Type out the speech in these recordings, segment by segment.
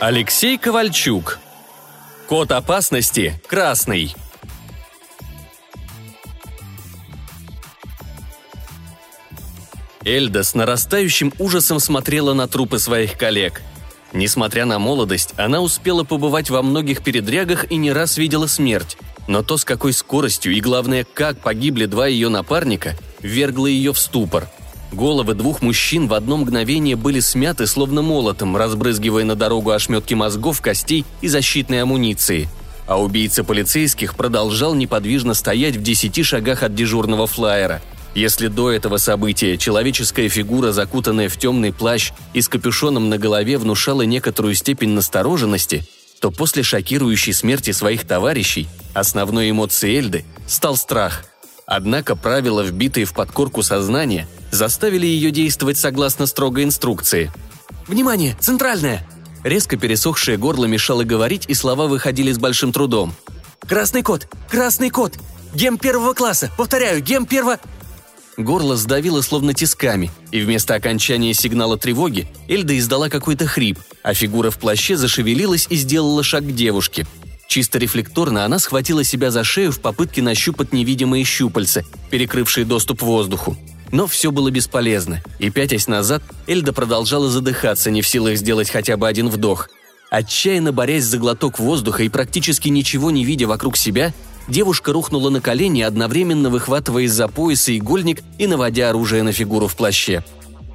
Алексей Ковальчук. Код опасности красный. Эльда с нарастающим ужасом смотрела на трупы своих коллег. Несмотря на молодость, она успела побывать во многих передрягах и не раз видела смерть. Но то, с какой скоростью и, главное, как погибли два ее напарника, вергло ее в ступор. Головы двух мужчин в одно мгновение были смяты словно молотом, разбрызгивая на дорогу ошметки мозгов, костей и защитной амуниции. А убийца полицейских продолжал неподвижно стоять в десяти шагах от дежурного флайера – если до этого события человеческая фигура, закутанная в темный плащ и с капюшоном на голове, внушала некоторую степень настороженности, то после шокирующей смерти своих товарищей основной эмоцией Эльды стал страх. Однако правила, вбитые в подкорку сознания, заставили ее действовать согласно строгой инструкции. «Внимание! Центральная!» Резко пересохшее горло мешало говорить, и слова выходили с большим трудом. «Красный кот! Красный кот! Гем первого класса! Повторяю, гем первого...» Горло сдавило словно тисками, и вместо окончания сигнала тревоги Эльда издала какой-то хрип, а фигура в плаще зашевелилась и сделала шаг к девушке. Чисто рефлекторно она схватила себя за шею в попытке нащупать невидимые щупальца, перекрывшие доступ воздуху. Но все было бесполезно, и пятясь назад, Эльда продолжала задыхаться, не в силах сделать хотя бы один вдох. Отчаянно борясь за глоток воздуха и практически ничего не видя вокруг себя, девушка рухнула на колени, одновременно выхватывая из-за пояса игольник и наводя оружие на фигуру в плаще.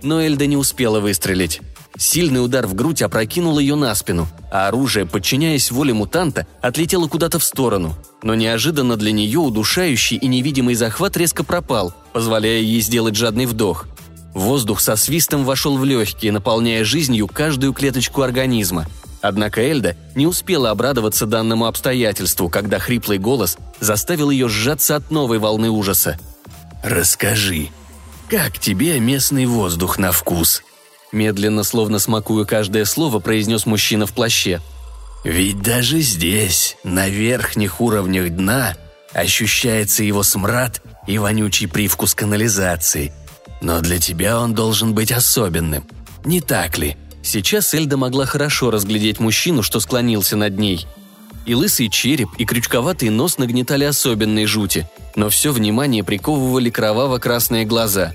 Но Эльда не успела выстрелить. Сильный удар в грудь опрокинул ее на спину, а оружие, подчиняясь воле мутанта, отлетело куда-то в сторону. Но неожиданно для нее удушающий и невидимый захват резко пропал, позволяя ей сделать жадный вдох. Воздух со свистом вошел в легкие, наполняя жизнью каждую клеточку организма – Однако Эльда не успела обрадоваться данному обстоятельству, когда хриплый голос заставил ее сжаться от новой волны ужаса. «Расскажи, как тебе местный воздух на вкус?» Медленно, словно смакуя каждое слово, произнес мужчина в плаще. «Ведь даже здесь, на верхних уровнях дна, ощущается его смрад и вонючий привкус канализации. Но для тебя он должен быть особенным, не так ли?» Сейчас Эльда могла хорошо разглядеть мужчину, что склонился над ней. И лысый череп, и крючковатый нос нагнетали особенные жути, но все внимание приковывали кроваво-красные глаза.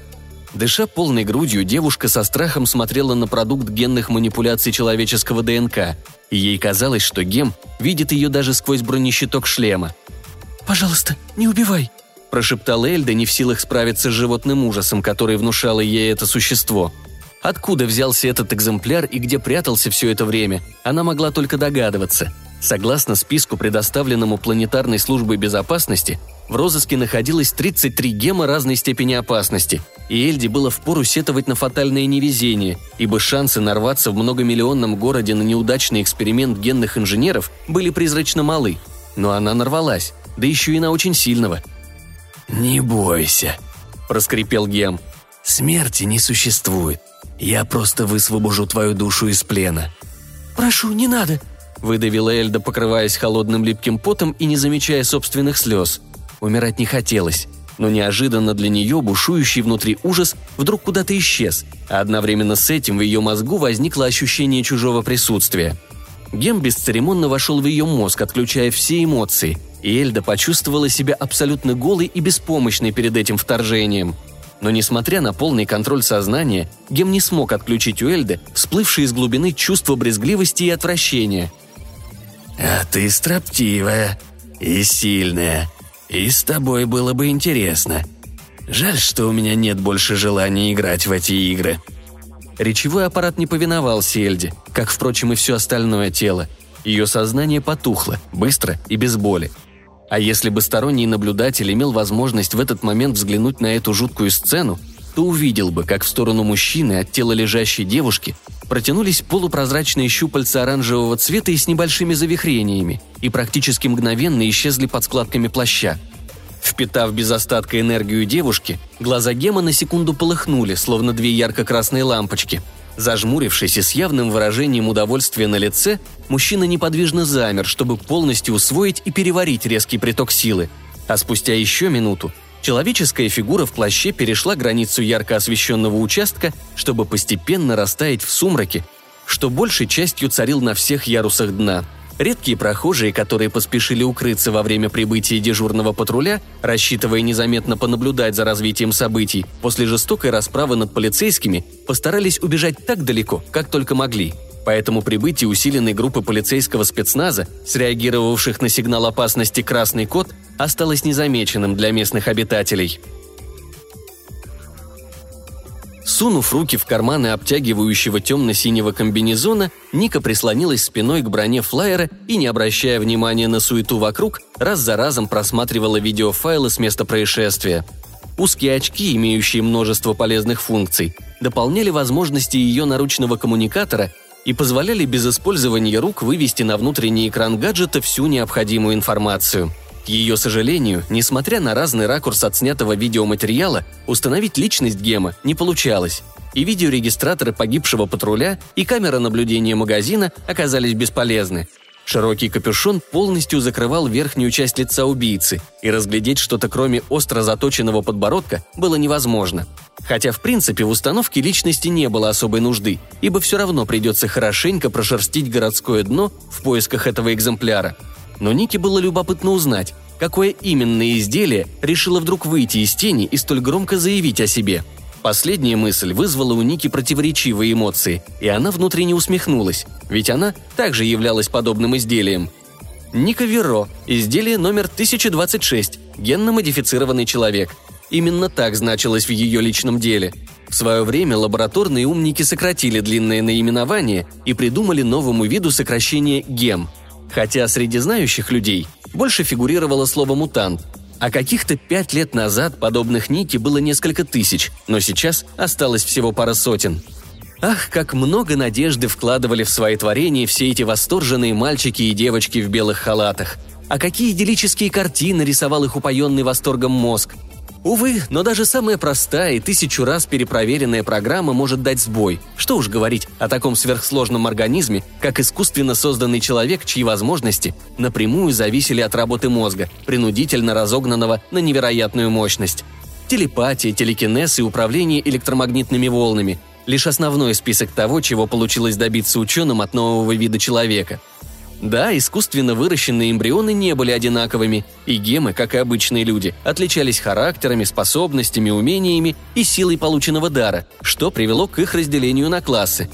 Дыша полной грудью, девушка со страхом смотрела на продукт генных манипуляций человеческого ДНК, и ей казалось, что Гем видит ее даже сквозь бронещиток шлема. «Пожалуйста, не убивай!» – прошептала Эльда, не в силах справиться с животным ужасом, который внушало ей это существо – Откуда взялся этот экземпляр и где прятался все это время, она могла только догадываться. Согласно списку, предоставленному Планетарной службой безопасности, в розыске находилось 33 гема разной степени опасности, и Эльде было впору сетовать на фатальное невезение, ибо шансы нарваться в многомиллионном городе на неудачный эксперимент генных инженеров были призрачно малы. Но она нарвалась, да еще и на очень сильного. «Не бойся», – проскрипел Гем. «Смерти не существует. Я просто высвобожу твою душу из плена». «Прошу, не надо», – выдавила Эльда, покрываясь холодным липким потом и не замечая собственных слез. Умирать не хотелось, но неожиданно для нее бушующий внутри ужас вдруг куда-то исчез, а одновременно с этим в ее мозгу возникло ощущение чужого присутствия. Гем бесцеремонно вошел в ее мозг, отключая все эмоции, и Эльда почувствовала себя абсолютно голой и беспомощной перед этим вторжением – но несмотря на полный контроль сознания, Гем не смог отключить у Эльды всплывшие из глубины чувства брезгливости и отвращения. «А ты строптивая и сильная, и с тобой было бы интересно. Жаль, что у меня нет больше желания играть в эти игры». Речевой аппарат не повиновался Эльде, как, впрочем, и все остальное тело. Ее сознание потухло, быстро и без боли – а если бы сторонний наблюдатель имел возможность в этот момент взглянуть на эту жуткую сцену, то увидел бы, как в сторону мужчины от тела лежащей девушки протянулись полупрозрачные щупальца оранжевого цвета и с небольшими завихрениями, и практически мгновенно исчезли под складками плаща. Впитав без остатка энергию девушки, глаза Гема на секунду полыхнули, словно две ярко-красные лампочки – Зажмурившись и с явным выражением удовольствия на лице, мужчина неподвижно замер, чтобы полностью усвоить и переварить резкий приток силы. А спустя еще минуту человеческая фигура в плаще перешла границу ярко освещенного участка, чтобы постепенно растаять в сумраке, что большей частью царил на всех ярусах дна. Редкие прохожие, которые поспешили укрыться во время прибытия дежурного патруля, рассчитывая незаметно понаблюдать за развитием событий, после жестокой расправы над полицейскими постарались убежать так далеко, как только могли. Поэтому прибытие усиленной группы полицейского спецназа, среагировавших на сигнал опасности «Красный кот», осталось незамеченным для местных обитателей. Сунув руки в карманы обтягивающего темно-синего комбинезона, Ника прислонилась спиной к броне флайера и, не обращая внимания на суету вокруг, раз за разом просматривала видеофайлы с места происшествия. Узкие очки, имеющие множество полезных функций, дополняли возможности ее наручного коммуникатора и позволяли без использования рук вывести на внутренний экран гаджета всю необходимую информацию. К ее сожалению, несмотря на разный ракурс отснятого видеоматериала, установить личность Гема не получалось. И видеорегистраторы погибшего патруля, и камера наблюдения магазина оказались бесполезны. Широкий капюшон полностью закрывал верхнюю часть лица убийцы, и разглядеть что-то кроме остро заточенного подбородка было невозможно. Хотя в принципе в установке личности не было особой нужды, ибо все равно придется хорошенько прошерстить городское дно в поисках этого экземпляра. Но Нике было любопытно узнать, какое именно изделие решило вдруг выйти из тени и столь громко заявить о себе – Последняя мысль вызвала у Ники противоречивые эмоции, и она внутренне усмехнулась, ведь она также являлась подобным изделием. Ника Веро, изделие номер 1026, генно-модифицированный человек. Именно так значилось в ее личном деле. В свое время лабораторные умники сократили длинное наименование и придумали новому виду сокращение «гем». Хотя среди знающих людей больше фигурировало слово «мутант», а каких-то пять лет назад подобных Ники было несколько тысяч, но сейчас осталось всего пара сотен. Ах, как много надежды вкладывали в свои творения все эти восторженные мальчики и девочки в белых халатах. А какие идиллические картины рисовал их упоенный восторгом мозг – Увы, но даже самая простая и тысячу раз перепроверенная программа может дать сбой. Что уж говорить о таком сверхсложном организме, как искусственно созданный человек, чьи возможности напрямую зависели от работы мозга, принудительно разогнанного на невероятную мощность. Телепатия, телекинез и управление электромагнитными волнами – лишь основной список того, чего получилось добиться ученым от нового вида человека – да, искусственно выращенные эмбрионы не были одинаковыми, и гемы, как и обычные люди, отличались характерами, способностями, умениями и силой полученного дара, что привело к их разделению на классы.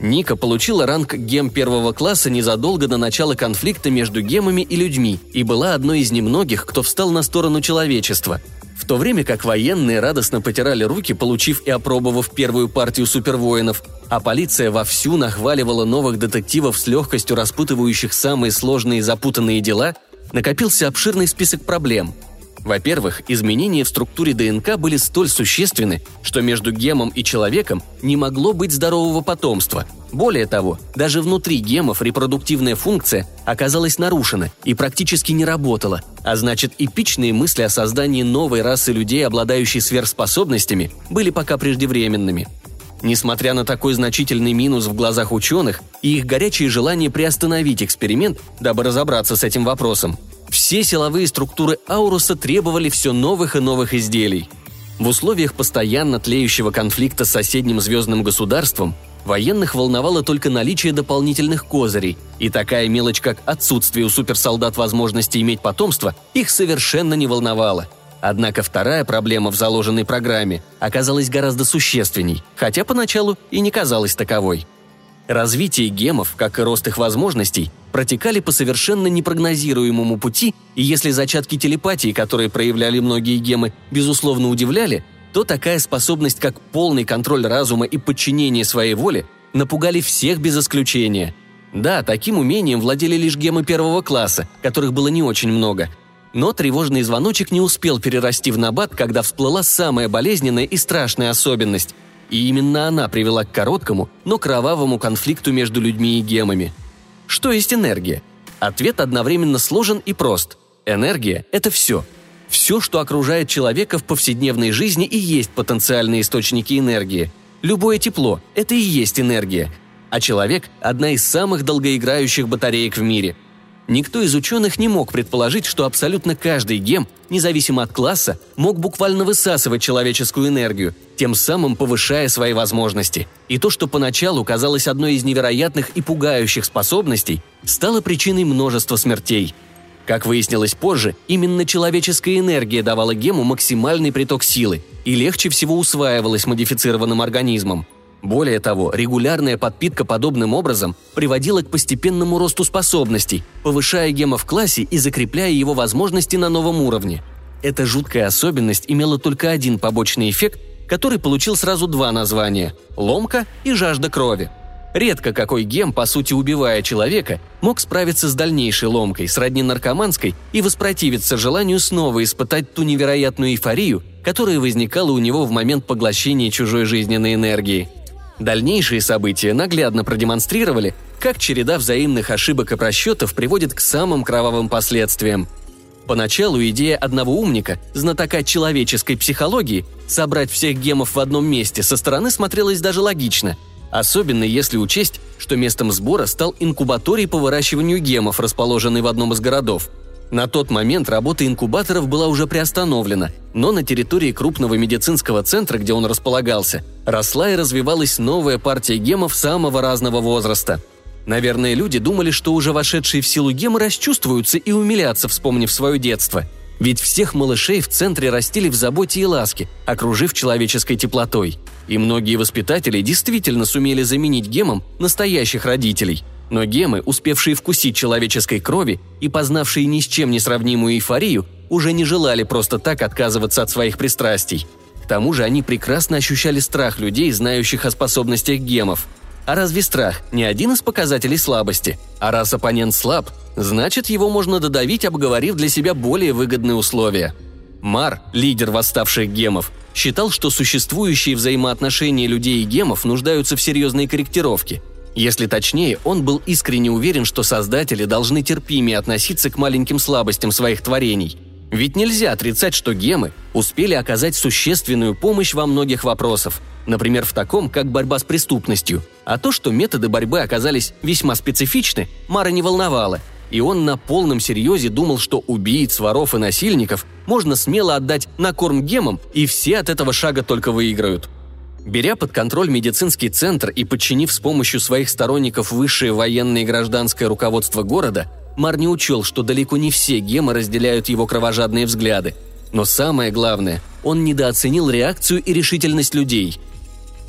Ника получила ранг гем первого класса незадолго до начала конфликта между гемами и людьми и была одной из немногих, кто встал на сторону человечества – в то время как военные радостно потирали руки, получив и опробовав первую партию супервоинов, а полиция вовсю нахваливала новых детективов с легкостью распутывающих самые сложные и запутанные дела, накопился обширный список проблем – во-первых, изменения в структуре ДНК были столь существенны, что между гемом и человеком не могло быть здорового потомства. Более того, даже внутри гемов репродуктивная функция оказалась нарушена и практически не работала, а значит эпичные мысли о создании новой расы людей, обладающей сверхспособностями, были пока преждевременными. Несмотря на такой значительный минус в глазах ученых и их горячее желание приостановить эксперимент, дабы разобраться с этим вопросом, все силовые структуры Ауруса требовали все новых и новых изделий. В условиях постоянно тлеющего конфликта с соседним звездным государством военных волновало только наличие дополнительных козырей, и такая мелочь, как отсутствие у суперсолдат возможности иметь потомство, их совершенно не волновала. Однако вторая проблема в заложенной программе оказалась гораздо существенней, хотя поначалу и не казалась таковой – Развитие гемов, как и рост их возможностей, протекали по совершенно непрогнозируемому пути, и если зачатки телепатии, которые проявляли многие гемы, безусловно удивляли, то такая способность, как полный контроль разума и подчинение своей воле, напугали всех без исключения. Да, таким умением владели лишь гемы первого класса, которых было не очень много. Но тревожный звоночек не успел перерасти в набат, когда всплыла самая болезненная и страшная особенность – и именно она привела к короткому, но кровавому конфликту между людьми и гемами. Что есть энергия? Ответ одновременно сложен и прост. Энергия – это все. Все, что окружает человека в повседневной жизни и есть потенциальные источники энергии. Любое тепло – это и есть энергия. А человек – одна из самых долгоиграющих батареек в мире. Никто из ученых не мог предположить, что абсолютно каждый гем, независимо от класса, мог буквально высасывать человеческую энергию, тем самым повышая свои возможности. И то, что поначалу казалось одной из невероятных и пугающих способностей, стало причиной множества смертей. Как выяснилось позже, именно человеческая энергия давала гему максимальный приток силы и легче всего усваивалась модифицированным организмом – более того, регулярная подпитка подобным образом приводила к постепенному росту способностей, повышая гема в классе и закрепляя его возможности на новом уровне. Эта жуткая особенность имела только один побочный эффект, который получил сразу два названия – ломка и жажда крови. Редко какой гем, по сути убивая человека, мог справиться с дальнейшей ломкой, сродни наркоманской, и воспротивиться желанию снова испытать ту невероятную эйфорию, которая возникала у него в момент поглощения чужой жизненной энергии – Дальнейшие события наглядно продемонстрировали, как череда взаимных ошибок и просчетов приводит к самым кровавым последствиям. Поначалу идея одного умника, знатока человеческой психологии, собрать всех гемов в одном месте со стороны смотрелась даже логично, особенно если учесть, что местом сбора стал инкубаторий по выращиванию гемов, расположенный в одном из городов – на тот момент работа инкубаторов была уже приостановлена, но на территории крупного медицинского центра, где он располагался, росла и развивалась новая партия гемов самого разного возраста. Наверное, люди думали, что уже вошедшие в силу гемы расчувствуются и умилятся, вспомнив свое детство. Ведь всех малышей в центре растили в заботе и ласке, окружив человеческой теплотой. И многие воспитатели действительно сумели заменить гемом настоящих родителей – но гемы, успевшие вкусить человеческой крови и познавшие ни с чем не сравнимую эйфорию, уже не желали просто так отказываться от своих пристрастий. К тому же они прекрасно ощущали страх людей, знающих о способностях гемов. А разве страх не один из показателей слабости? А раз оппонент слаб, значит его можно додавить, обговорив для себя более выгодные условия. Мар, лидер восставших гемов, считал, что существующие взаимоотношения людей и гемов нуждаются в серьезной корректировке – если точнее, он был искренне уверен, что создатели должны терпимее относиться к маленьким слабостям своих творений. Ведь нельзя отрицать, что гемы успели оказать существенную помощь во многих вопросах, например, в таком, как борьба с преступностью. А то, что методы борьбы оказались весьма специфичны, Мара не волновало, и он на полном серьезе думал, что убийц, воров и насильников можно смело отдать на корм гемам, и все от этого шага только выиграют – Беря под контроль медицинский центр и подчинив с помощью своих сторонников высшее военное и гражданское руководство города, Мар не учел, что далеко не все гемы разделяют его кровожадные взгляды. Но самое главное, он недооценил реакцию и решительность людей.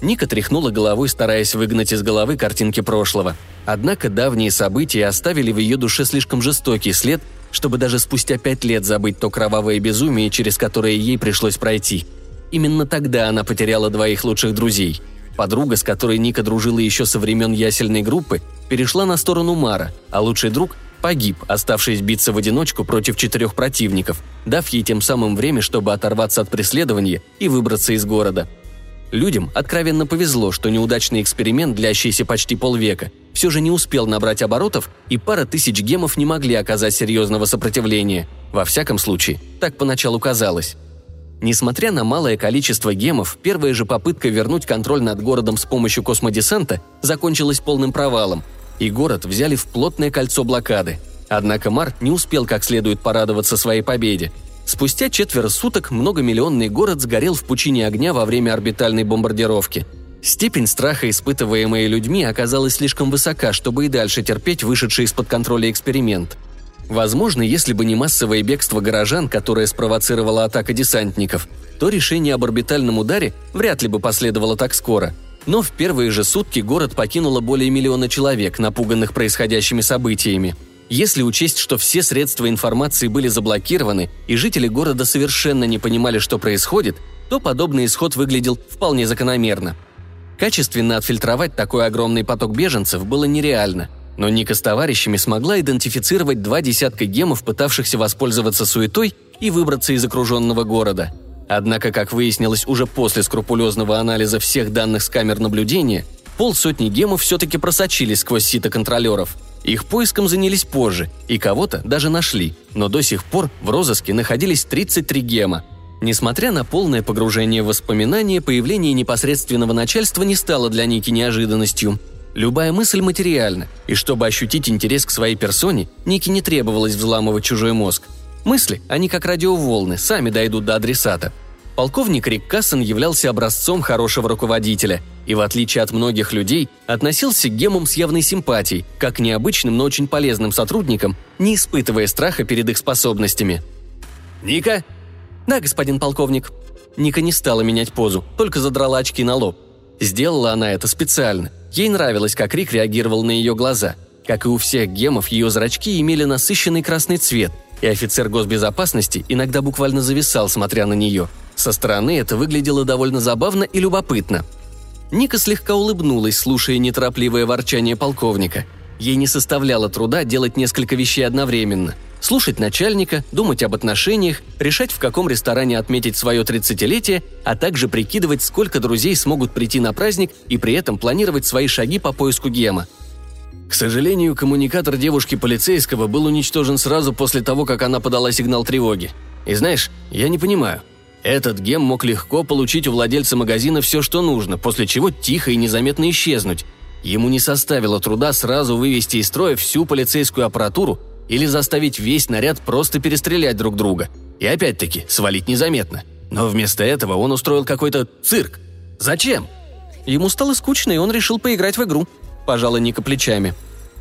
Ника тряхнула головой, стараясь выгнать из головы картинки прошлого. Однако давние события оставили в ее душе слишком жестокий след, чтобы даже спустя пять лет забыть то кровавое безумие, через которое ей пришлось пройти – Именно тогда она потеряла двоих лучших друзей. Подруга, с которой Ника дружила еще со времен ясельной группы, перешла на сторону Мара, а лучший друг погиб, оставшись биться в одиночку против четырех противников, дав ей тем самым время, чтобы оторваться от преследования и выбраться из города. Людям откровенно повезло, что неудачный эксперимент, длящийся почти полвека, все же не успел набрать оборотов, и пара тысяч гемов не могли оказать серьезного сопротивления. Во всяком случае, так поначалу казалось. Несмотря на малое количество гемов, первая же попытка вернуть контроль над городом с помощью космодесанта закончилась полным провалом, и город взяли в плотное кольцо блокады. Однако Мар не успел как следует порадоваться своей победе. Спустя четверо суток многомиллионный город сгорел в пучине огня во время орбитальной бомбардировки. Степень страха, испытываемая людьми, оказалась слишком высока, чтобы и дальше терпеть вышедший из-под контроля эксперимент – Возможно, если бы не массовое бегство горожан, которое спровоцировало атака десантников, то решение об орбитальном ударе вряд ли бы последовало так скоро. Но в первые же сутки город покинуло более миллиона человек, напуганных происходящими событиями. Если учесть, что все средства информации были заблокированы и жители города совершенно не понимали, что происходит, то подобный исход выглядел вполне закономерно. Качественно отфильтровать такой огромный поток беженцев было нереально – но Ника с товарищами смогла идентифицировать два десятка гемов, пытавшихся воспользоваться суетой и выбраться из окруженного города. Однако, как выяснилось уже после скрупулезного анализа всех данных с камер наблюдения, полсотни гемов все-таки просочились сквозь сито контролеров. Их поиском занялись позже, и кого-то даже нашли, но до сих пор в розыске находились 33 гема. Несмотря на полное погружение в воспоминания, появление непосредственного начальства не стало для Ники неожиданностью – Любая мысль материальна, и чтобы ощутить интерес к своей персоне, Нике не требовалось взламывать чужой мозг. Мысли, они как радиоволны, сами дойдут до адресата. Полковник Рик Кассен являлся образцом хорошего руководителя и, в отличие от многих людей, относился к гемам с явной симпатией, как к необычным, но очень полезным сотрудникам, не испытывая страха перед их способностями. «Ника?» «Да, господин полковник». Ника не стала менять позу, только задрала очки на лоб. Сделала она это специально. Ей нравилось, как Рик реагировал на ее глаза. Как и у всех гемов, ее зрачки имели насыщенный красный цвет, и офицер госбезопасности иногда буквально зависал, смотря на нее. Со стороны это выглядело довольно забавно и любопытно. Ника слегка улыбнулась, слушая неторопливое ворчание полковника. Ей не составляло труда делать несколько вещей одновременно – слушать начальника, думать об отношениях, решать, в каком ресторане отметить свое тридцатилетие, а также прикидывать, сколько друзей смогут прийти на праздник и при этом планировать свои шаги по поиску Гема. К сожалению, коммуникатор девушки полицейского был уничтожен сразу после того, как она подала сигнал тревоги. И знаешь, я не понимаю. Этот гем мог легко получить у владельца магазина все, что нужно, после чего тихо и незаметно исчезнуть. Ему не составило труда сразу вывести из строя всю полицейскую аппаратуру или заставить весь наряд просто перестрелять друг друга. И опять-таки свалить незаметно. Но вместо этого он устроил какой-то цирк. Зачем? Ему стало скучно, и он решил поиграть в игру. Пожала Ника плечами.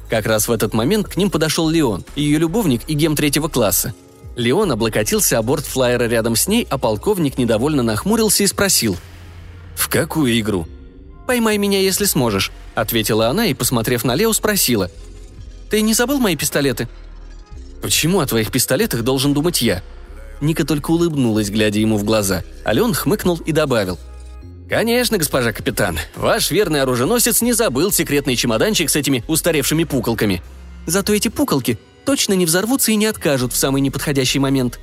Как раз в этот момент к ним подошел Леон, ее любовник и гем третьего класса. Леон облокотился о борт флайера рядом с ней, а полковник недовольно нахмурился и спросил. «В какую игру?» «Поймай меня, если сможешь», — ответила она и, посмотрев на Лео, спросила. «Ты не забыл мои пистолеты?» «Почему о твоих пистолетах должен думать я?» Ника только улыбнулась, глядя ему в глаза, а Леон хмыкнул и добавил. «Конечно, госпожа капитан. Ваш верный оруженосец не забыл секретный чемоданчик с этими устаревшими пуколками. Зато эти пуколки точно не взорвутся и не откажут в самый неподходящий момент».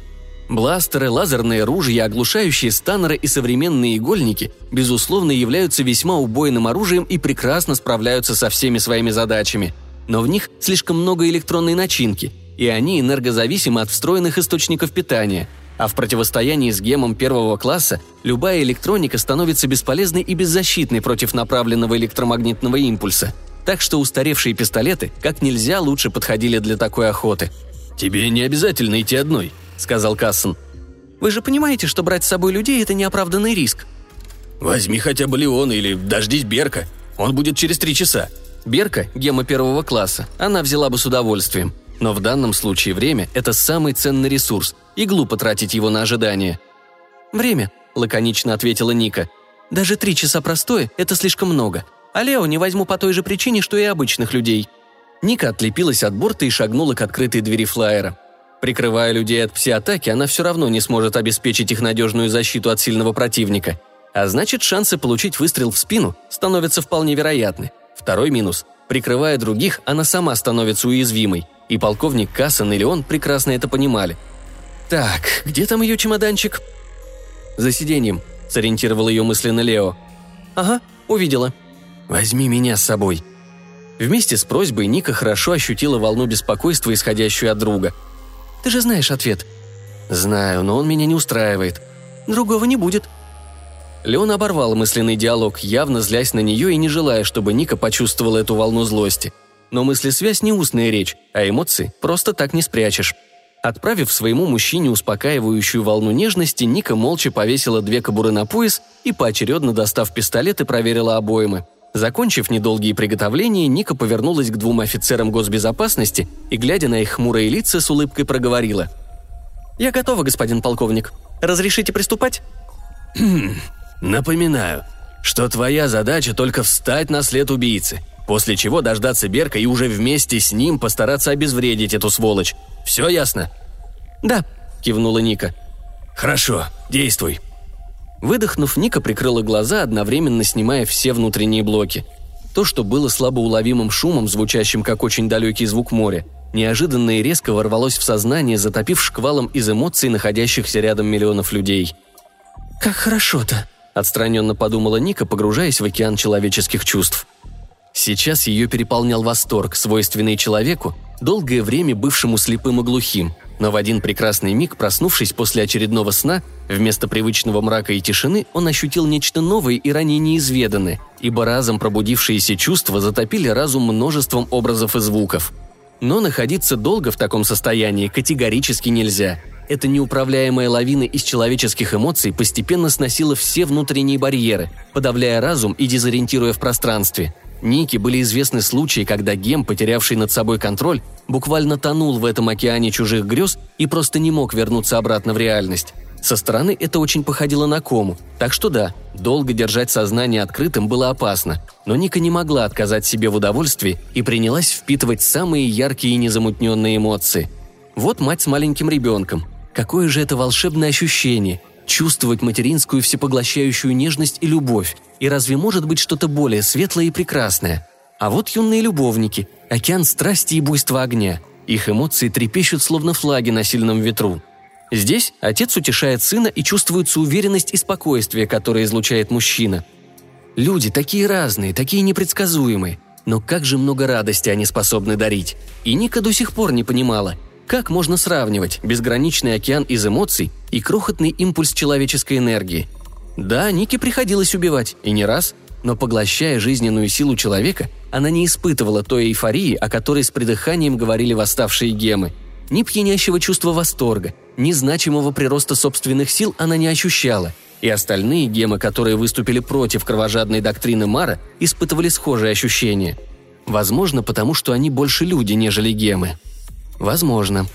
Бластеры, лазерные ружья, оглушающие станнеры и современные игольники, безусловно, являются весьма убойным оружием и прекрасно справляются со всеми своими задачами. Но в них слишком много электронной начинки – и они энергозависимы от встроенных источников питания. А в противостоянии с гемом первого класса любая электроника становится бесполезной и беззащитной против направленного электромагнитного импульса. Так что устаревшие пистолеты как нельзя лучше подходили для такой охоты. «Тебе не обязательно идти одной», — сказал Кассен. «Вы же понимаете, что брать с собой людей — это неоправданный риск». «Возьми хотя бы Леона или дождись Берка. Он будет через три часа». Берка — гема первого класса. Она взяла бы с удовольствием. Но в данном случае время – это самый ценный ресурс, и глупо тратить его на ожидание. «Время», – лаконично ответила Ника. «Даже три часа простое – это слишком много. А Лео не возьму по той же причине, что и обычных людей». Ника отлепилась от борта и шагнула к открытой двери флайера. Прикрывая людей от пси-атаки, она все равно не сможет обеспечить их надежную защиту от сильного противника. А значит, шансы получить выстрел в спину становятся вполне вероятны. Второй минус – прикрывая других, она сама становится уязвимой – и полковник Кассан и Леон прекрасно это понимали. «Так, где там ее чемоданчик?» «За сиденьем», — сориентировал ее мысленно Лео. «Ага, увидела». «Возьми меня с собой». Вместе с просьбой Ника хорошо ощутила волну беспокойства, исходящую от друга. «Ты же знаешь ответ». «Знаю, но он меня не устраивает». «Другого не будет». Леон оборвал мысленный диалог, явно злясь на нее и не желая, чтобы Ника почувствовала эту волну злости – но мысли-связь не устная речь, а эмоции просто так не спрячешь. Отправив своему мужчине успокаивающую волну нежности, Ника молча повесила две кобуры на пояс и, поочередно достав пистолет, и проверила обоймы. Закончив недолгие приготовления, Ника повернулась к двум офицерам госбезопасности и, глядя на их хмурые лица, с улыбкой проговорила. «Я готова, господин полковник. Разрешите приступать?» «Напоминаю, что твоя задача только встать на след убийцы – После чего дождаться Берка и уже вместе с ним постараться обезвредить эту сволочь. Все ясно?» «Да», — кивнула Ника. «Хорошо, действуй». Выдохнув, Ника прикрыла глаза, одновременно снимая все внутренние блоки. То, что было слабо уловимым шумом, звучащим как очень далекий звук моря, неожиданно и резко ворвалось в сознание, затопив шквалом из эмоций находящихся рядом миллионов людей. «Как хорошо-то», — отстраненно подумала Ника, погружаясь в океан человеческих чувств. Сейчас ее переполнял восторг, свойственный человеку, долгое время бывшему слепым и глухим, но в один прекрасный миг, проснувшись после очередного сна, Вместо привычного мрака и тишины он ощутил нечто новое и ранее неизведанное, ибо разом пробудившиеся чувства затопили разум множеством образов и звуков. Но находиться долго в таком состоянии категорически нельзя. Эта неуправляемая лавина из человеческих эмоций постепенно сносила все внутренние барьеры, подавляя разум и дезориентируя в пространстве. Нике были известны случаи, когда Гем, потерявший над собой контроль, буквально тонул в этом океане чужих грез и просто не мог вернуться обратно в реальность. Со стороны это очень походило на кому, так что да, долго держать сознание открытым было опасно, но Ника не могла отказать себе в удовольствии и принялась впитывать самые яркие и незамутненные эмоции. Вот мать с маленьким ребенком. Какое же это волшебное ощущение – чувствовать материнскую всепоглощающую нежность и любовь, и разве может быть что-то более светлое и прекрасное? А вот юные любовники, океан страсти и буйства огня. Их эмоции трепещут словно флаги на сильном ветру – Здесь отец утешает сына и чувствуется уверенность и спокойствие, которое излучает мужчина. Люди такие разные, такие непредсказуемые, но как же много радости они способны дарить. И Ника до сих пор не понимала, как можно сравнивать безграничный океан из эмоций и крохотный импульс человеческой энергии. Да, Нике приходилось убивать, и не раз, но поглощая жизненную силу человека, она не испытывала той эйфории, о которой с придыханием говорили восставшие гемы – ни пьянящего чувства восторга, ни значимого прироста собственных сил она не ощущала, и остальные гемы, которые выступили против кровожадной доктрины Мара, испытывали схожие ощущения. Возможно, потому что они больше люди, нежели гемы. Возможно.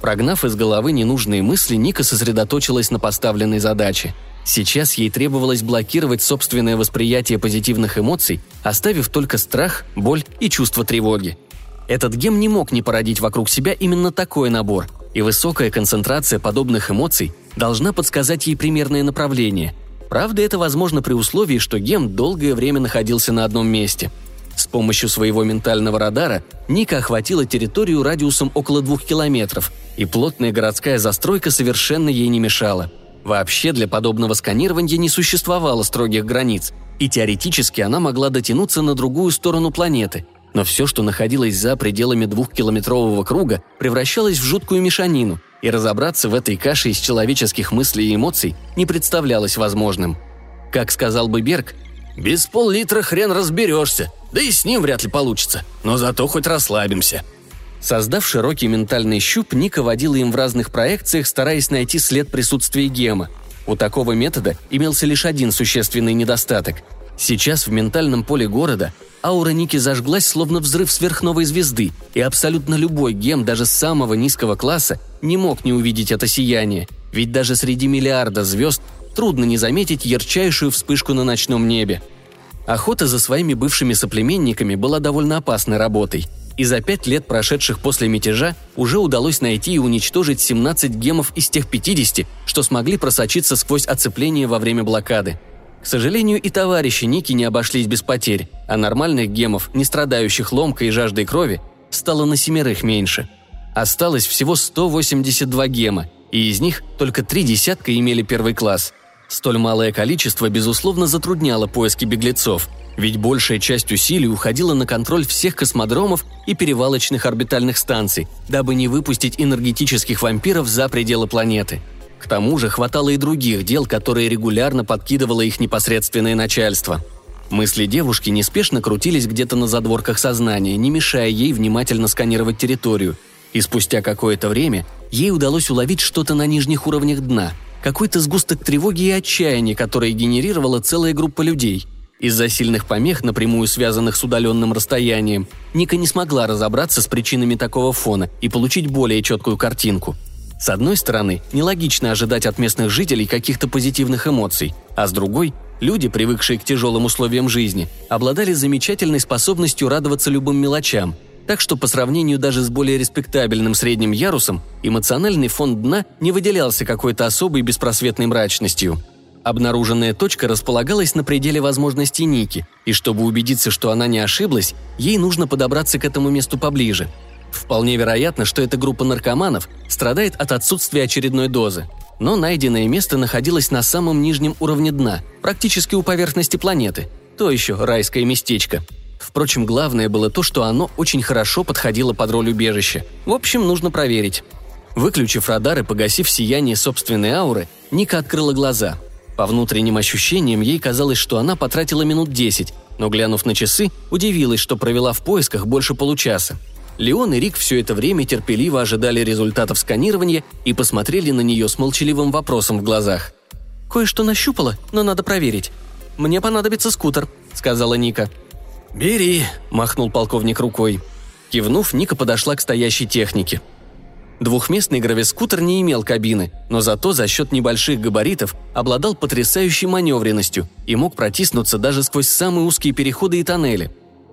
Прогнав из головы ненужные мысли, Ника сосредоточилась на поставленной задаче. Сейчас ей требовалось блокировать собственное восприятие позитивных эмоций, оставив только страх, боль и чувство тревоги – этот гем не мог не породить вокруг себя именно такой набор, и высокая концентрация подобных эмоций должна подсказать ей примерное направление. Правда, это возможно при условии, что гем долгое время находился на одном месте. С помощью своего ментального радара Ника охватила территорию радиусом около двух километров, и плотная городская застройка совершенно ей не мешала. Вообще для подобного сканирования не существовало строгих границ, и теоретически она могла дотянуться на другую сторону планеты – но все, что находилось за пределами двухкилометрового круга, превращалось в жуткую мешанину, и разобраться в этой каше из человеческих мыслей и эмоций не представлялось возможным. Как сказал бы Берг, «Без пол-литра хрен разберешься, да и с ним вряд ли получится, но зато хоть расслабимся». Создав широкий ментальный щуп, Ника водила им в разных проекциях, стараясь найти след присутствия гема. У такого метода имелся лишь один существенный недостаток. Сейчас в ментальном поле города Аура Ники зажглась, словно взрыв сверхновой звезды, и абсолютно любой гем даже самого низкого класса не мог не увидеть это сияние, ведь даже среди миллиарда звезд трудно не заметить ярчайшую вспышку на ночном небе. Охота за своими бывшими соплеменниками была довольно опасной работой, и за пять лет, прошедших после мятежа, уже удалось найти и уничтожить 17 гемов из тех 50, что смогли просочиться сквозь оцепление во время блокады – к сожалению, и товарищи Ники не обошлись без потерь, а нормальных гемов, не страдающих ломкой и жаждой крови, стало на семерых меньше. Осталось всего 182 гема, и из них только три десятка имели первый класс. Столь малое количество, безусловно, затрудняло поиски беглецов, ведь большая часть усилий уходила на контроль всех космодромов и перевалочных орбитальных станций, дабы не выпустить энергетических вампиров за пределы планеты – к тому же хватало и других дел, которые регулярно подкидывало их непосредственное начальство. Мысли девушки неспешно крутились где-то на задворках сознания, не мешая ей внимательно сканировать территорию. И спустя какое-то время ей удалось уловить что-то на нижних уровнях дна, какой-то сгусток тревоги и отчаяния, который генерировала целая группа людей. Из-за сильных помех, напрямую связанных с удаленным расстоянием, Ника не смогла разобраться с причинами такого фона и получить более четкую картинку – с одной стороны, нелогично ожидать от местных жителей каких-то позитивных эмоций, а с другой – люди, привыкшие к тяжелым условиям жизни, обладали замечательной способностью радоваться любым мелочам, так что по сравнению даже с более респектабельным средним ярусом, эмоциональный фон дна не выделялся какой-то особой беспросветной мрачностью. Обнаруженная точка располагалась на пределе возможностей Ники, и чтобы убедиться, что она не ошиблась, ей нужно подобраться к этому месту поближе – Вполне вероятно, что эта группа наркоманов страдает от отсутствия очередной дозы. Но найденное место находилось на самом нижнем уровне дна, практически у поверхности планеты. То еще райское местечко. Впрочем, главное было то, что оно очень хорошо подходило под роль убежища. В общем, нужно проверить. Выключив радар и погасив сияние собственной ауры, Ника открыла глаза. По внутренним ощущениям ей казалось, что она потратила минут десять, но, глянув на часы, удивилась, что провела в поисках больше получаса. Леон и Рик все это время терпеливо ожидали результатов сканирования и посмотрели на нее с молчаливым вопросом в глазах. «Кое-что нащупала, но надо проверить. Мне понадобится скутер», — сказала Ника. «Бери», — махнул полковник рукой. Кивнув, Ника подошла к стоящей технике. Двухместный гравискутер не имел кабины, но зато за счет небольших габаритов обладал потрясающей маневренностью и мог протиснуться даже сквозь самые узкие переходы и тоннели.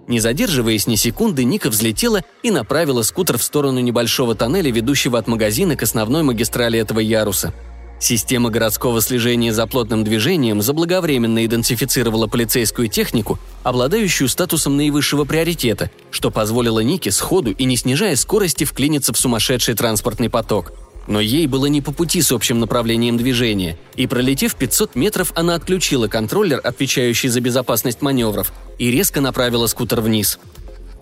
Не задерживаясь ни секунды, Ника взлетела и направила скутер в сторону небольшого тоннеля, ведущего от магазина к основной магистрали этого яруса – Система городского слежения за плотным движением заблаговременно идентифицировала полицейскую технику, обладающую статусом наивысшего приоритета, что позволило Нике сходу и не снижая скорости вклиниться в сумасшедший транспортный поток. Но ей было не по пути с общим направлением движения, и пролетев 500 метров, она отключила контроллер, отвечающий за безопасность маневров, и резко направила скутер вниз.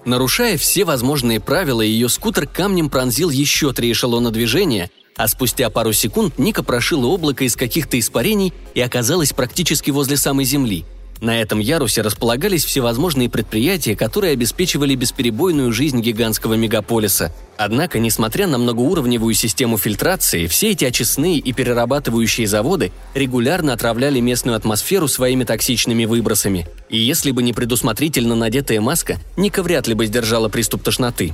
Нарушая все возможные правила, ее скутер камнем пронзил еще три эшелона движения – а спустя пару секунд Ника прошила облако из каких-то испарений и оказалась практически возле самой земли. На этом ярусе располагались всевозможные предприятия, которые обеспечивали бесперебойную жизнь гигантского мегаполиса. Однако, несмотря на многоуровневую систему фильтрации, все эти очистные и перерабатывающие заводы регулярно отравляли местную атмосферу своими токсичными выбросами. И если бы не предусмотрительно надетая маска, Ника вряд ли бы сдержала приступ тошноты.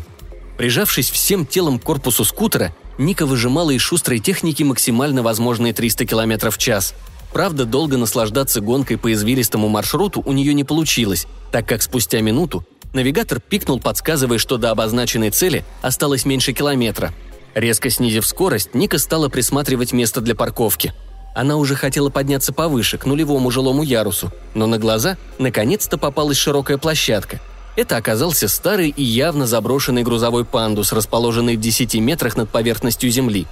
Прижавшись всем телом к корпусу скутера, Ника выжимала из шустрой техники максимально возможные 300 км в час. Правда, долго наслаждаться гонкой по извилистому маршруту у нее не получилось, так как спустя минуту навигатор пикнул, подсказывая, что до обозначенной цели осталось меньше километра. Резко снизив скорость, Ника стала присматривать место для парковки. Она уже хотела подняться повыше, к нулевому жилому ярусу, но на глаза наконец-то попалась широкая площадка – это оказался старый и явно заброшенный грузовой пандус, расположенный в 10 метрах над поверхностью земли.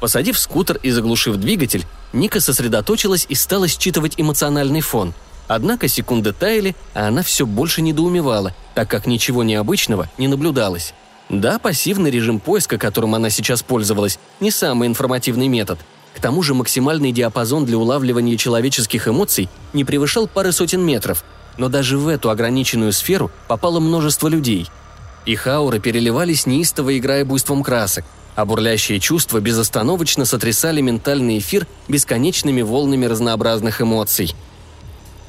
Посадив скутер и заглушив двигатель, Ника сосредоточилась и стала считывать эмоциональный фон. Однако секунды таяли, а она все больше недоумевала, так как ничего необычного не наблюдалось. Да, пассивный режим поиска, которым она сейчас пользовалась, не самый информативный метод. К тому же максимальный диапазон для улавливания человеческих эмоций не превышал пары сотен метров – но даже в эту ограниченную сферу попало множество людей. Их ауры переливались неистово, играя буйством красок, а бурлящие чувства безостановочно сотрясали ментальный эфир бесконечными волнами разнообразных эмоций.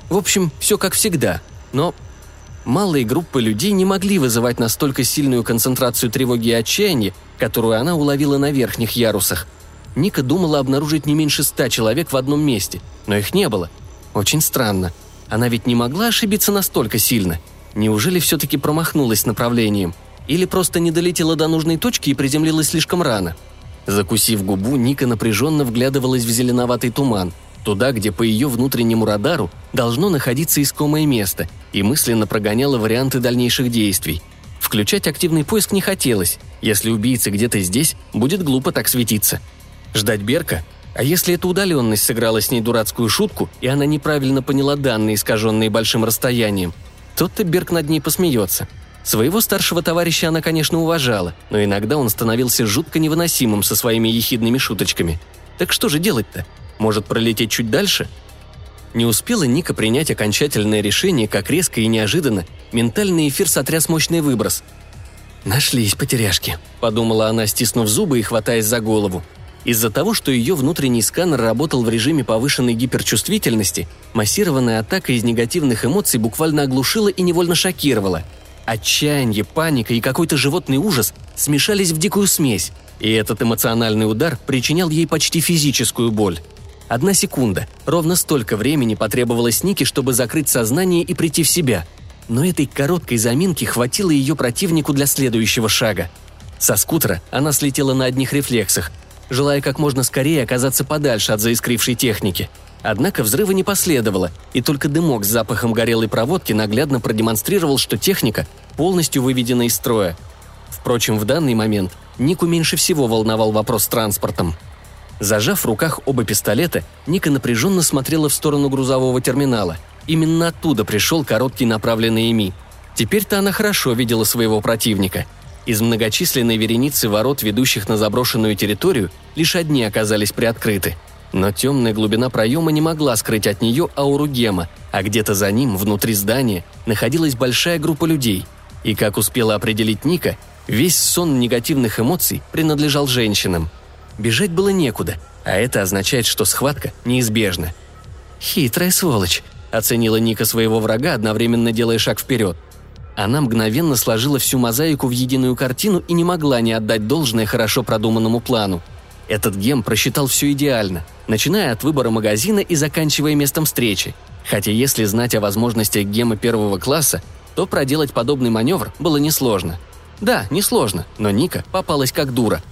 В общем, все как всегда, но малые группы людей не могли вызывать настолько сильную концентрацию тревоги и отчаяния, которую она уловила на верхних ярусах. Ника думала обнаружить не меньше ста человек в одном месте, но их не было. Очень странно – она ведь не могла ошибиться настолько сильно. Неужели все-таки промахнулась направлением? Или просто не долетела до нужной точки и приземлилась слишком рано? Закусив губу, Ника напряженно вглядывалась в зеленоватый туман, туда, где по ее внутреннему радару должно находиться искомое место, и мысленно прогоняла варианты дальнейших действий. Включать активный поиск не хотелось. Если убийца где-то здесь, будет глупо так светиться. Ждать Берка а если эта удаленность сыграла с ней дурацкую шутку, и она неправильно поняла данные, искаженные большим расстоянием, тот-то Берг над ней посмеется. Своего старшего товарища она, конечно, уважала, но иногда он становился жутко невыносимым со своими ехидными шуточками. Так что же делать-то? Может, пролететь чуть дальше? Не успела Ника принять окончательное решение, как резко и неожиданно ментальный эфир сотряс мощный выброс. «Нашлись потеряшки», — подумала она, стиснув зубы и хватаясь за голову. Из-за того, что ее внутренний сканер работал в режиме повышенной гиперчувствительности, массированная атака из негативных эмоций буквально оглушила и невольно шокировала. Отчаяние, паника и какой-то животный ужас смешались в дикую смесь, и этот эмоциональный удар причинял ей почти физическую боль. Одна секунда, ровно столько времени потребовалось Нике, чтобы закрыть сознание и прийти в себя. Но этой короткой заминки хватило ее противнику для следующего шага. Со скутера она слетела на одних рефлексах, желая как можно скорее оказаться подальше от заискрившей техники. Однако взрыва не последовало, и только дымок с запахом горелой проводки наглядно продемонстрировал, что техника полностью выведена из строя. Впрочем, в данный момент Нику меньше всего волновал вопрос с транспортом. Зажав в руках оба пистолета, Ника напряженно смотрела в сторону грузового терминала. Именно оттуда пришел короткий направленный ими. Теперь-то она хорошо видела своего противника – из многочисленной вереницы ворот, ведущих на заброшенную территорию, лишь одни оказались приоткрыты. Но темная глубина проема не могла скрыть от нее ауру гема, а где-то за ним, внутри здания, находилась большая группа людей. И, как успела определить Ника, весь сон негативных эмоций принадлежал женщинам. Бежать было некуда, а это означает, что схватка неизбежна. «Хитрая сволочь», — оценила Ника своего врага, одновременно делая шаг вперед. Она мгновенно сложила всю мозаику в единую картину и не могла не отдать должное хорошо продуманному плану. Этот гем просчитал все идеально, начиная от выбора магазина и заканчивая местом встречи. Хотя если знать о возможностях гема первого класса, то проделать подобный маневр было несложно. Да, несложно, но Ника попалась как дура.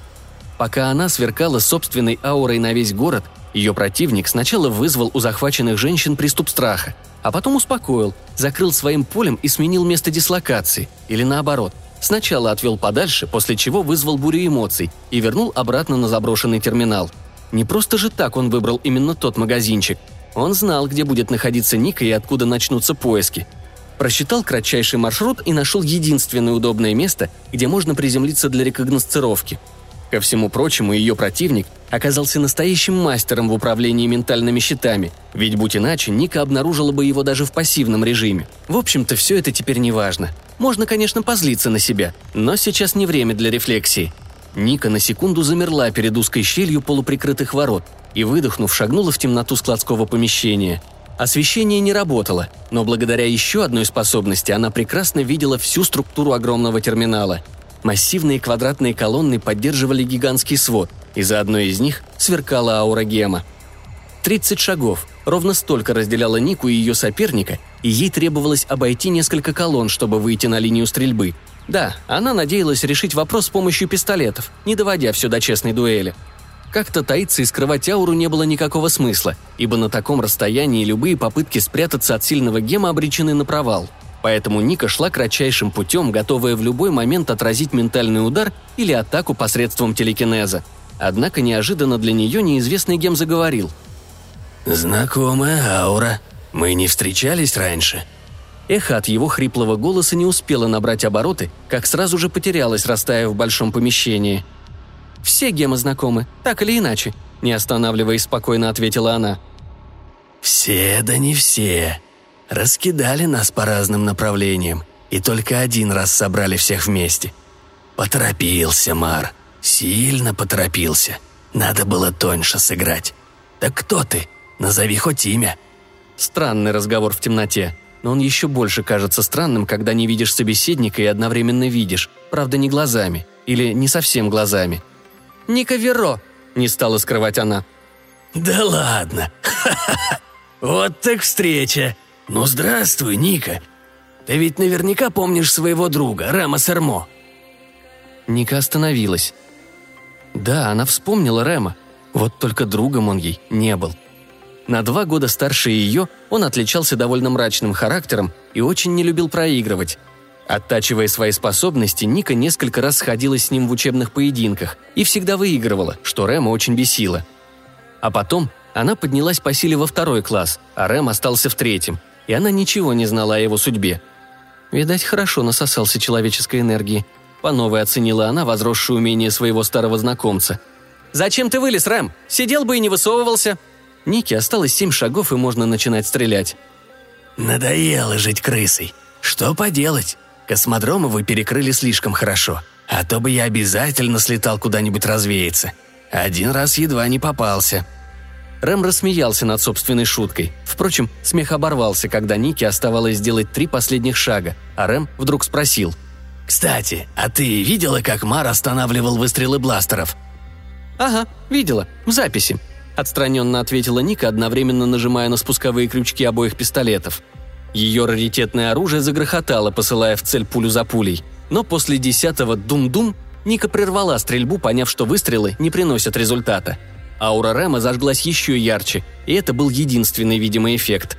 Пока она сверкала собственной аурой на весь город, ее противник сначала вызвал у захваченных женщин приступ страха, а потом успокоил, закрыл своим полем и сменил место дислокации, или наоборот – Сначала отвел подальше, после чего вызвал бурю эмоций и вернул обратно на заброшенный терминал. Не просто же так он выбрал именно тот магазинчик. Он знал, где будет находиться Ника и откуда начнутся поиски. Просчитал кратчайший маршрут и нашел единственное удобное место, где можно приземлиться для рекогносцировки. Ко всему прочему, ее противник оказался настоящим мастером в управлении ментальными щитами, ведь будь иначе, Ника обнаружила бы его даже в пассивном режиме. В общем-то, все это теперь не важно. Можно, конечно, позлиться на себя, но сейчас не время для рефлексии. Ника на секунду замерла перед узкой щелью полуприкрытых ворот и, выдохнув, шагнула в темноту складского помещения. Освещение не работало, но благодаря еще одной способности она прекрасно видела всю структуру огромного терминала. Массивные квадратные колонны поддерживали гигантский свод, и за одной из них сверкала аура гема – 30 шагов. Ровно столько разделяло Нику и ее соперника, и ей требовалось обойти несколько колонн, чтобы выйти на линию стрельбы. Да, она надеялась решить вопрос с помощью пистолетов, не доводя все до честной дуэли. Как-то таиться и скрывать ауру не было никакого смысла, ибо на таком расстоянии любые попытки спрятаться от сильного гема обречены на провал. Поэтому Ника шла кратчайшим путем, готовая в любой момент отразить ментальный удар или атаку посредством телекинеза. Однако неожиданно для нее неизвестный гем заговорил – «Знакомая аура. Мы не встречались раньше?» Эхо от его хриплого голоса не успело набрать обороты, как сразу же потерялось, растая в большом помещении. «Все гемы знакомы, так или иначе», — не останавливаясь, спокойно ответила она. «Все, да не все. Раскидали нас по разным направлениям, и только один раз собрали всех вместе. Поторопился, Мар. Сильно поторопился. Надо было тоньше сыграть. Так кто ты? Назови хоть имя». Странный разговор в темноте, но он еще больше кажется странным, когда не видишь собеседника и одновременно видишь, правда не глазами, или не совсем глазами. «Ника Веро!» – не стала скрывать она. «Да ладно! Вот так встреча! Ну здравствуй, Ника! Ты ведь наверняка помнишь своего друга, Рама Сермо!» Ника остановилась. Да, она вспомнила Рема, вот только другом он ей не был – на два года старше ее он отличался довольно мрачным характером и очень не любил проигрывать. Оттачивая свои способности, Ника несколько раз сходилась с ним в учебных поединках и всегда выигрывала, что Рэма очень бесило. А потом она поднялась по силе во второй класс, а Рэм остался в третьем, и она ничего не знала о его судьбе. Видать, хорошо насосался человеческой энергии. По новой оценила она возросшее умение своего старого знакомца. «Зачем ты вылез, Рэм? Сидел бы и не высовывался», Нике осталось семь шагов, и можно начинать стрелять. «Надоело жить крысой. Что поделать? Космодромы вы перекрыли слишком хорошо. А то бы я обязательно слетал куда-нибудь развеяться. Один раз едва не попался». Рэм рассмеялся над собственной шуткой. Впрочем, смех оборвался, когда Нике оставалось сделать три последних шага, а Рэм вдруг спросил. «Кстати, а ты видела, как Мар останавливал выстрелы бластеров?» «Ага, видела. В записи. Отстраненно ответила Ника, одновременно нажимая на спусковые крючки обоих пистолетов. Ее раритетное оружие загрохотало, посылая в цель пулю за пулей. Но после десятого «дум-дум» Ника прервала стрельбу, поняв, что выстрелы не приносят результата. Аура Рэма зажглась еще ярче, и это был единственный видимый эффект.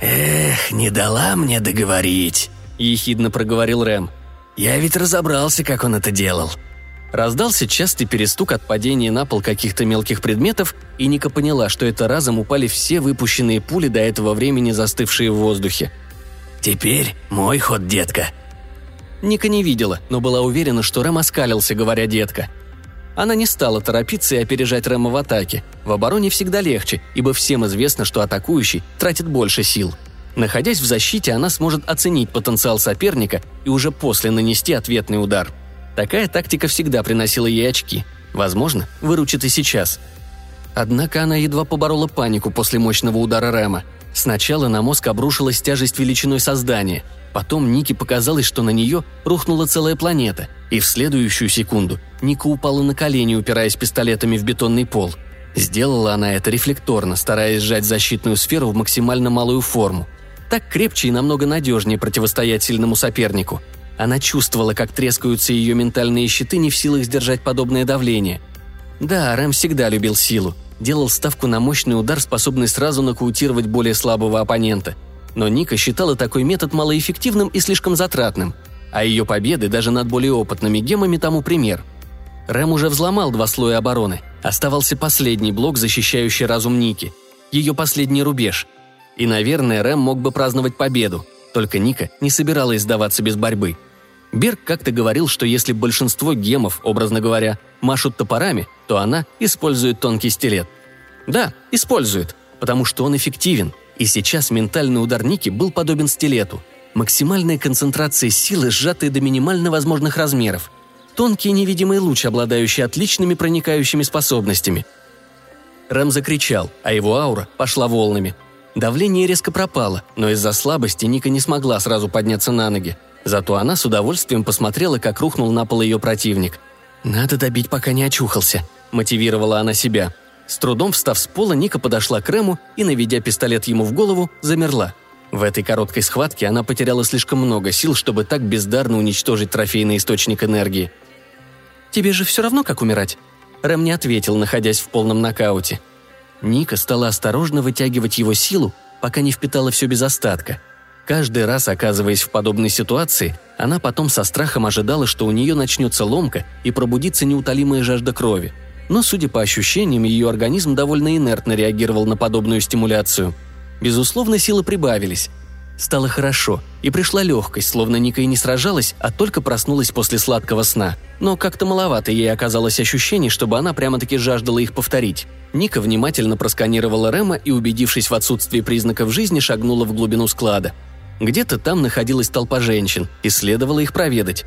«Эх, не дала мне договорить», – ехидно проговорил Рэм. «Я ведь разобрался, как он это делал. Раздался частый перестук от падения на пол каких-то мелких предметов, и Ника поняла, что это разом упали все выпущенные пули до этого времени застывшие в воздухе. «Теперь мой ход, детка», Ника не видела, но была уверена, что Рэм оскалился, говоря «детка». Она не стала торопиться и опережать Рэма в атаке. В обороне всегда легче, ибо всем известно, что атакующий тратит больше сил. Находясь в защите, она сможет оценить потенциал соперника и уже после нанести ответный удар. Такая тактика всегда приносила ей очки. Возможно, выручит и сейчас. Однако она едва поборола панику после мощного удара Рэма. Сначала на мозг обрушилась тяжесть величиной создания – Потом Нике показалось, что на нее рухнула целая планета, и в следующую секунду Ника упала на колени, упираясь пистолетами в бетонный пол. Сделала она это рефлекторно, стараясь сжать защитную сферу в максимально малую форму. Так крепче и намного надежнее противостоять сильному сопернику. Она чувствовала, как трескаются ее ментальные щиты, не в силах сдержать подобное давление. Да, Рэм всегда любил силу. Делал ставку на мощный удар, способный сразу нокаутировать более слабого оппонента – но Ника считала такой метод малоэффективным и слишком затратным, а ее победы даже над более опытными гемами тому пример. Рэм уже взломал два слоя обороны, оставался последний блок, защищающий разум Ники, ее последний рубеж. И, наверное, Рэм мог бы праздновать победу, только Ника не собиралась сдаваться без борьбы. Берг как-то говорил, что если большинство гемов, образно говоря, машут топорами, то она использует тонкий стилет. Да, использует, потому что он эффективен – и сейчас ментальный удар Ники был подобен стилету. Максимальная концентрация силы, сжатая до минимально возможных размеров. Тонкий невидимый луч, обладающий отличными проникающими способностями. Рэм закричал, а его аура пошла волнами. Давление резко пропало, но из-за слабости Ника не смогла сразу подняться на ноги. Зато она с удовольствием посмотрела, как рухнул на пол ее противник. «Надо добить, пока не очухался», – мотивировала она себя – с трудом встав с пола, Ника подошла к Рэму и, наведя пистолет ему в голову, замерла. В этой короткой схватке она потеряла слишком много сил, чтобы так бездарно уничтожить трофейный источник энергии. «Тебе же все равно, как умирать?» Рэм не ответил, находясь в полном нокауте. Ника стала осторожно вытягивать его силу, пока не впитала все без остатка. Каждый раз, оказываясь в подобной ситуации, она потом со страхом ожидала, что у нее начнется ломка и пробудится неутолимая жажда крови – но, судя по ощущениям, ее организм довольно инертно реагировал на подобную стимуляцию. Безусловно, силы прибавились. Стало хорошо, и пришла легкость, словно Ника и не сражалась, а только проснулась после сладкого сна. Но как-то маловато ей оказалось ощущений, чтобы она прямо-таки жаждала их повторить. Ника внимательно просканировала Рема и, убедившись в отсутствии признаков жизни, шагнула в глубину склада. Где-то там находилась толпа женщин, и следовало их проведать.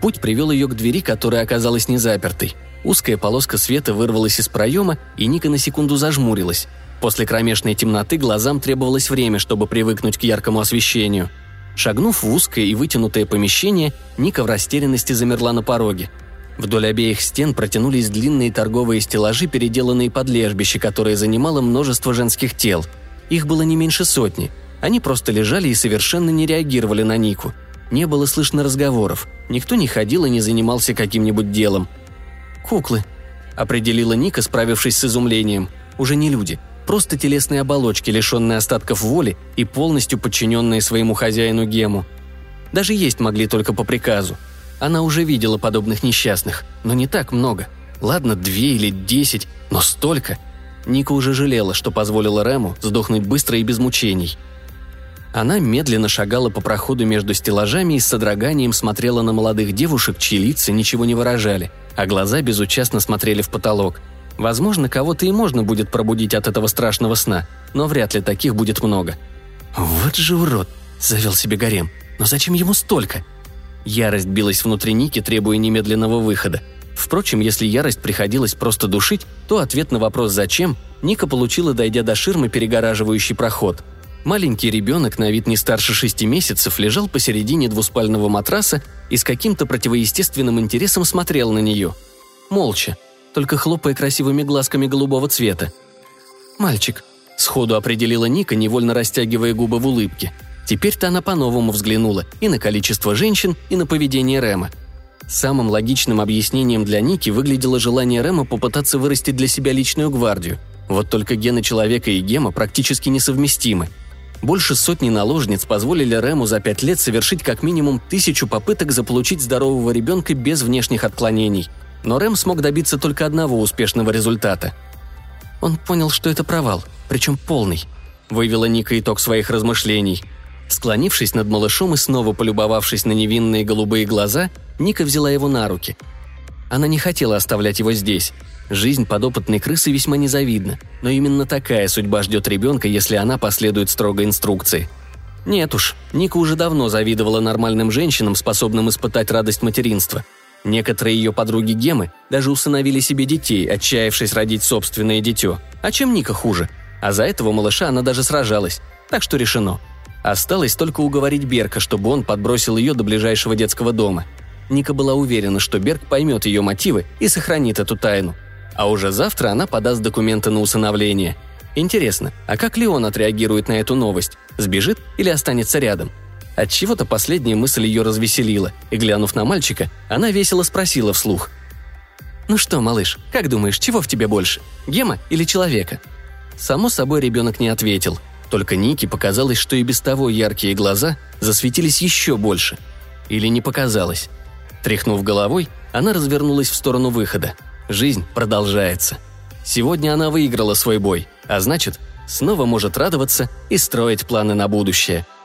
Путь привел ее к двери, которая оказалась незапертой. Узкая полоска света вырвалась из проема, и Ника на секунду зажмурилась. После кромешной темноты глазам требовалось время, чтобы привыкнуть к яркому освещению. Шагнув в узкое и вытянутое помещение, Ника в растерянности замерла на пороге. Вдоль обеих стен протянулись длинные торговые стеллажи, переделанные под лежбище, которое занимало множество женских тел. Их было не меньше сотни. Они просто лежали и совершенно не реагировали на Нику. Не было слышно разговоров. Никто не ходил и не занимался каким-нибудь делом – «Куклы», — определила Ника, справившись с изумлением. «Уже не люди. Просто телесные оболочки, лишенные остатков воли и полностью подчиненные своему хозяину Гему. Даже есть могли только по приказу. Она уже видела подобных несчастных, но не так много. Ладно, две или десять, но столько. Ника уже жалела, что позволила Рэму сдохнуть быстро и без мучений — она медленно шагала по проходу между стеллажами и с содроганием смотрела на молодых девушек, чьи лица ничего не выражали, а глаза безучастно смотрели в потолок. Возможно, кого-то и можно будет пробудить от этого страшного сна, но вряд ли таких будет много. «Вот же урод!» – завел себе гарем. «Но зачем ему столько?» Ярость билась внутри Ники, требуя немедленного выхода. Впрочем, если ярость приходилось просто душить, то ответ на вопрос «зачем» Ника получила, дойдя до ширмы, перегораживающий проход – Маленький ребенок, на вид не старше шести месяцев, лежал посередине двуспального матраса и с каким-то противоестественным интересом смотрел на нее. Молча, только хлопая красивыми глазками голубого цвета. «Мальчик», — сходу определила Ника, невольно растягивая губы в улыбке. Теперь-то она по-новому взглянула и на количество женщин, и на поведение Рема. Самым логичным объяснением для Ники выглядело желание Рема попытаться вырастить для себя личную гвардию. Вот только гены человека и гема практически несовместимы — больше сотни наложниц позволили Рэму за пять лет совершить как минимум тысячу попыток заполучить здорового ребенка без внешних отклонений. Но Рэм смог добиться только одного успешного результата. Он понял, что это провал, причем полный. Вывела Ника итог своих размышлений. Склонившись над малышом и снова полюбовавшись на невинные голубые глаза, Ника взяла его на руки. Она не хотела оставлять его здесь. Жизнь подопытной крысы весьма незавидна, но именно такая судьба ждет ребенка, если она последует строгой инструкции. Нет уж, Ника уже давно завидовала нормальным женщинам, способным испытать радость материнства. Некоторые ее подруги Гемы даже усыновили себе детей, отчаявшись родить собственное дитё. А чем Ника хуже? А за этого малыша она даже сражалась. Так что решено. Осталось только уговорить Берка, чтобы он подбросил ее до ближайшего детского дома. Ника была уверена, что Берг поймет ее мотивы и сохранит эту тайну. А уже завтра она подаст документы на усыновление. Интересно, а как Леон отреагирует на эту новость? Сбежит или останется рядом? Отчего-то последняя мысль ее развеселила, и, глянув на мальчика, она весело спросила вслух. «Ну что, малыш, как думаешь, чего в тебе больше? Гема или человека?» Само собой, ребенок не ответил – только Нике показалось, что и без того яркие глаза засветились еще больше. Или не показалось. Тряхнув головой, она развернулась в сторону выхода. Жизнь продолжается. Сегодня она выиграла свой бой, а значит, снова может радоваться и строить планы на будущее –